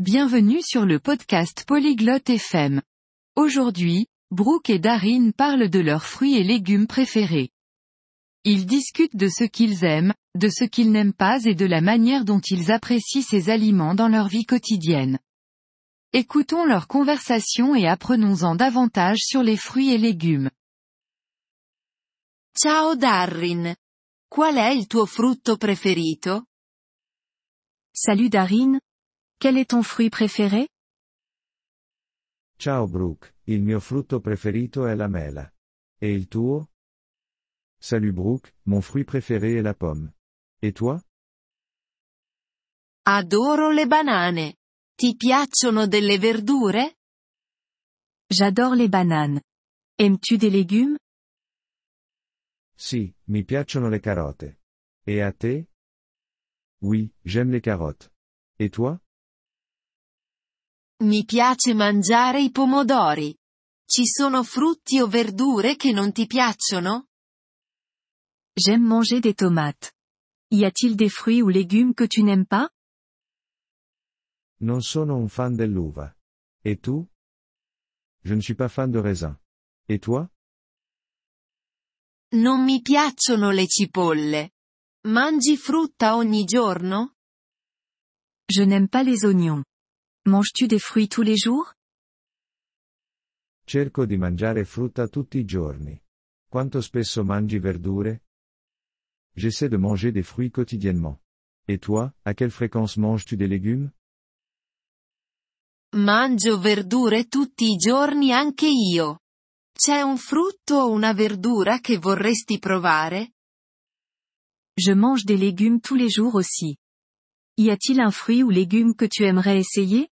Bienvenue sur le podcast Polyglotte FM. Aujourd'hui, Brooke et Darin parlent de leurs fruits et légumes préférés. Ils discutent de ce qu'ils aiment, de ce qu'ils n'aiment pas et de la manière dont ils apprécient ces aliments dans leur vie quotidienne. Écoutons leur conversation et apprenons-en davantage sur les fruits et légumes. Ciao Darrin. Qual è il tuo frutto preferito? Salut Darin. Quel est ton fruit préféré? Ciao Brooke, il mio frutto preferito è la mela. E il tuo? Salut Brooke, mon fruit préféré est la pomme. Et toi? Adoro le banane. Ti piacciono delle verdure? J'adore les bananes. Aimes-tu des légumes? Sì, mi piacciono le carote. Et à te? Oui, j'aime les carottes. Et toi? Mi piace mangiare i pomodori. Ci sono frutti o verdure che non ti piacciono? J'aime manger des tomates. Y a-t-il des fruits ou légumes que tu n'aimes pas? Non sono un fan dell'uva. Et tu? Je ne suis pas fan de raisin. Et toi? Non mi piacciono le cipolle. Mangi frutta ogni giorno? Je n'aime pas les oignons. Manges-tu des fruits tous les jours? Cerco di mangiare frutta tutti i giorni. Quanto spesso mangi verdure? J'essaie de manger des fruits quotidiennement. Et toi, à quelle fréquence manges-tu des légumes? Mangio verdure tutti i giorni anche io. C'è un frutto o una verdura che vorresti provare? Je mange des légumes tous les jours aussi. Y a-t-il un fruit ou légume que tu aimerais essayer?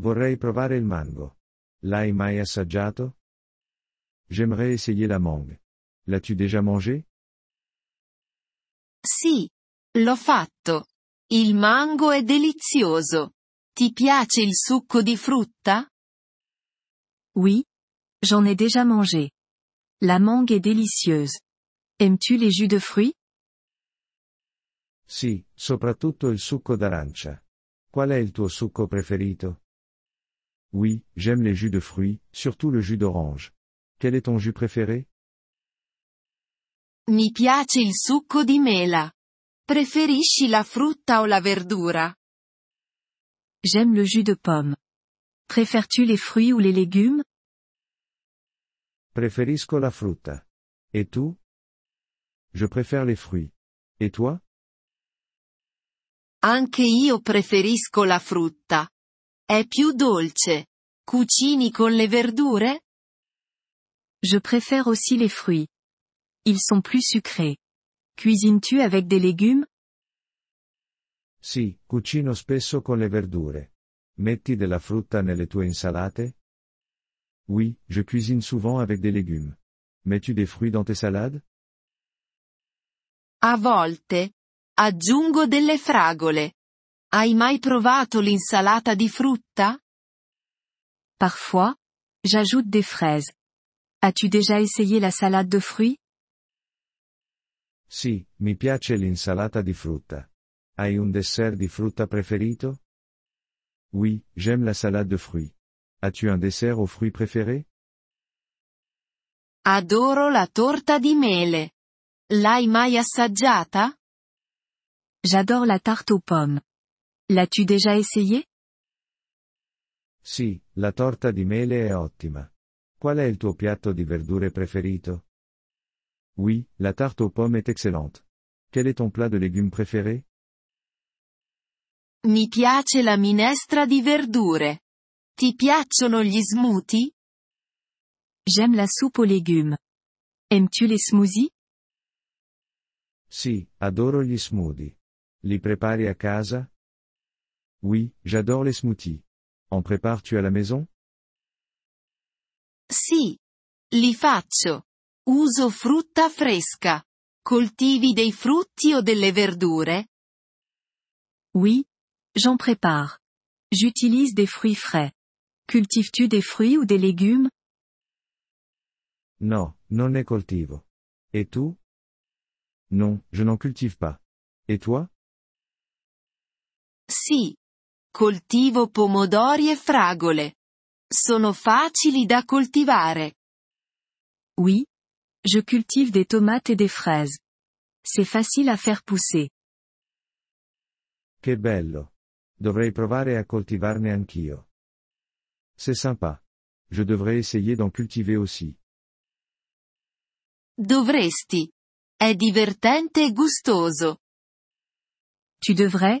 Vorrei provare il mango. L'hai mai assaggiato? J'aimerais essayer la mangue. L'as-tu déjà mangé? Sì. L'ho fatto. Il mango è delizioso. Ti piace il succo di frutta? Oui. J'en ai déjà mangé. La mangue est délicieuse. Aimes-tu les jus de fruits? Sì, soprattutto il succo d'arancia. Qual è il tuo succo preferito? Oui, j'aime les jus de fruits, surtout le jus d'orange. Quel est ton jus préféré? Mi piace il succo di mela. Preferisci la frutta o la verdura? J'aime le jus de pomme. Préfères-tu les fruits ou les légumes? Preferisco la frutta. Et tu? Je préfère les fruits. Et toi? Anche io preferisco la frutta. È più dolce. Cucini con le verdure? Je préfère aussi les fruits. Ils sont plus sucrés. Cuisines-tu avec des légumes? Sì, cucino spesso con le verdure. Metti della frutta nelle tue insalate? Oui, je cuisine souvent avec des légumes. Mets-tu des fruits dans tes salades? A volte. Aggiungo delle fragole. Hai mai provato l'insalata di frutta? Parfois, j'ajoute des fraises. As-tu déjà essayé la salade de fruits? Sì, mi piace l'insalata di frutta. Hai un dessert di frutta preferito? Oui, j'aime la salade de fruits. As-tu un dessert aux fruits préférés? Adoro la torta di mele. L'hai mai assaggiata? J'adore la tarte aux pommes. L'as-tu déjà essayé? Sì, la torta di mele è ottima. Qual è il tuo piatto di verdure preferito? Oui, la tarte aux pommes est excellente. Quel est ton plat de légumes préféré? Mi piace la minestra di verdure. Ti piacciono gli smoothie? J'aime la soupe aux légumes. Aimes-tu les smoothies? Sì, adoro gli smoothie. Li prepari a casa? Oui, j'adore les smoothies. En prépares-tu à la maison? Sì. Li faccio. Uso frutta fresca. Coltivi dei frutti o delle verdure? Oui. J'en prépare. J'utilise des fruits frais. Cultives-tu des fruits ou des légumes? No, non ne coltivo. Et tu? Non, je n'en cultive pas. Et toi? Sì. Coltivo pomodori e fragole. Sono facili da coltivare. Oui. Je cultive des tomates et des fraises. C'est facile à faire pousser. Che bello. Dovrei provare a coltivarne anch'io. C'est sympa. Je devrais essayer d'en cultiver aussi. Dovresti. È divertente e gustoso. Tu devrais.